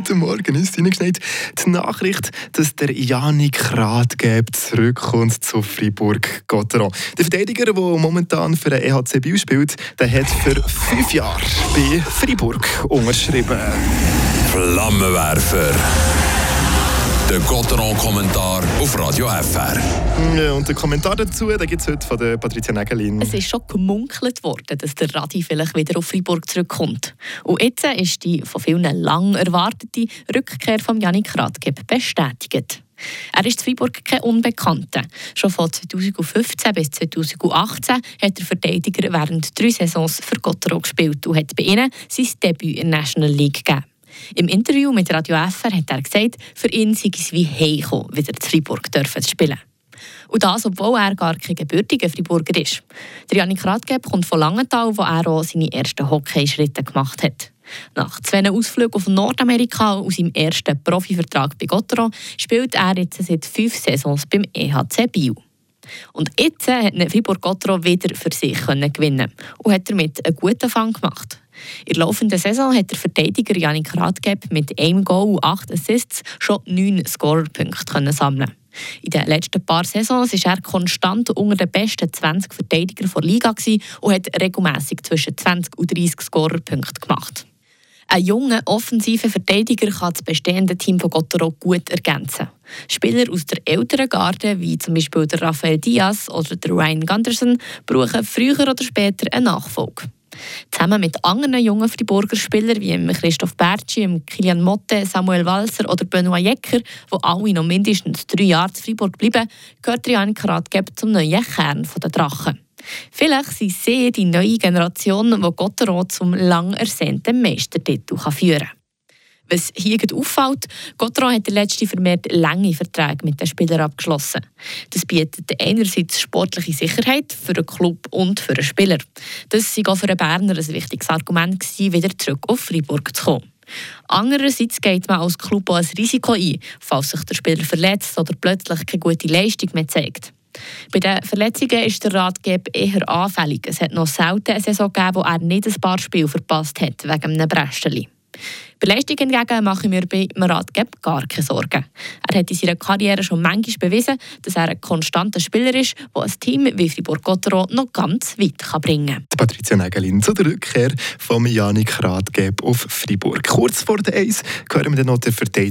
Guten Morgen, ist hineingeschneit. Die Nachricht, dass der Janik Radgeb zurückkommt zu Fribourg-Gotteron. Der Verteidiger, der momentan für den EHC Biel spielt, der hat für fünf Jahre bei Fribourg unterschrieben. Flammenwerfer. Der Gotteron-Kommentar auf Radio FR. Ja, und den Kommentar dazu gibt es heute von der Patricia Nägelin. Es ist schon gemunkelt worden, dass der Radi vielleicht wieder auf Fribourg zurückkommt. Und jetzt ist die von vielen lang erwartete Rückkehr von Janik Radgeb bestätigt. Er ist in Freiburg kein Unbekannter. Schon von 2015 bis 2018 hat der Verteidiger während drei Saisons für Gottero gespielt und hat bei ihnen sein Debüt in der National League gegeben. Im Interview mit Radio FR hat er gesagt, für ihn sei es wie heimgekommen, wieder in Freiburg dürfen zu spielen. Und das, obwohl er gar kein gebürtiger Freiburger ist. Der Janik Radgeb kommt von Langenthal, wo er auch seine ersten Hockeyschritte gemacht hat. Nach zwei Ausflügen auf Nordamerika und seinem ersten Profivertrag bei Gottero spielt er jetzt seit fünf Saisons beim EHC Biel. Und jetzt hat Fribourg-Gottero wieder für sich gewinnen und hat damit einen guten Fang gemacht. In der laufenden Saison hat der Verteidiger Janik Radgeb mit einem Goal und acht Assists schon neun Scorerpunkte sammeln in den letzten paar Saisons war er konstant unter den besten 20 Verteidigern der Liga und hat regelmäßig zwischen 20 und 30 Scorerpunkte gemacht. Ein junger, offensiver Verteidiger kann das bestehende Team von Gottero gut ergänzen. Spieler aus der älteren Garde, wie zum Beispiel der Rafael Diaz oder der Ryan Gunderson, brauchen früher oder später einen Nachfolger. Zusammen mit anderen jungen Friburger Spielern wie Christoph Bertschi, Kilian Motte, Samuel Walser oder Benoit Jecker, die alle noch mindestens drei Jahre zu Fribourg bleiben, gehört Rian Karatgeb zum neuen Kern der Drachen. Vielleicht sind sie die neue Generation, die Gottero zum lang ersehnten Meistertitel führen kann. Was hier auffällt, Gotteron hat der letzte vermehrt lange Verträge mit den Spielern abgeschlossen. Das bietet einerseits sportliche Sicherheit für den Club und für den Spieler. Das war auch für den Berner ein wichtiges Argument, wieder zurück auf Freiburg zu kommen. Andererseits geht man als Club auch ein Risiko ein, falls sich der Spieler verletzt oder plötzlich keine gute Leistung mehr zeigt. Bei den Verletzungen ist der Ratgeber eher anfällig. Es hat noch selten eine Saison gegeben, wo er nicht ein paar Spiele verpasst hat, wegen einem Brästchen. Bei Leistung hingegen mache ich mir bei Marat Geb gar keine Sorgen. Er hat in seiner Karriere schon manchmal bewiesen, dass er ein konstanter Spieler ist, der ein Team wie Fribourg-Gottero noch ganz weit bringen kann. Patricia Nägelin zu der Rückkehr von Janik Radgeb auf Fribourg. Kurz vor der Eis hören wir dann noch den Verteidiger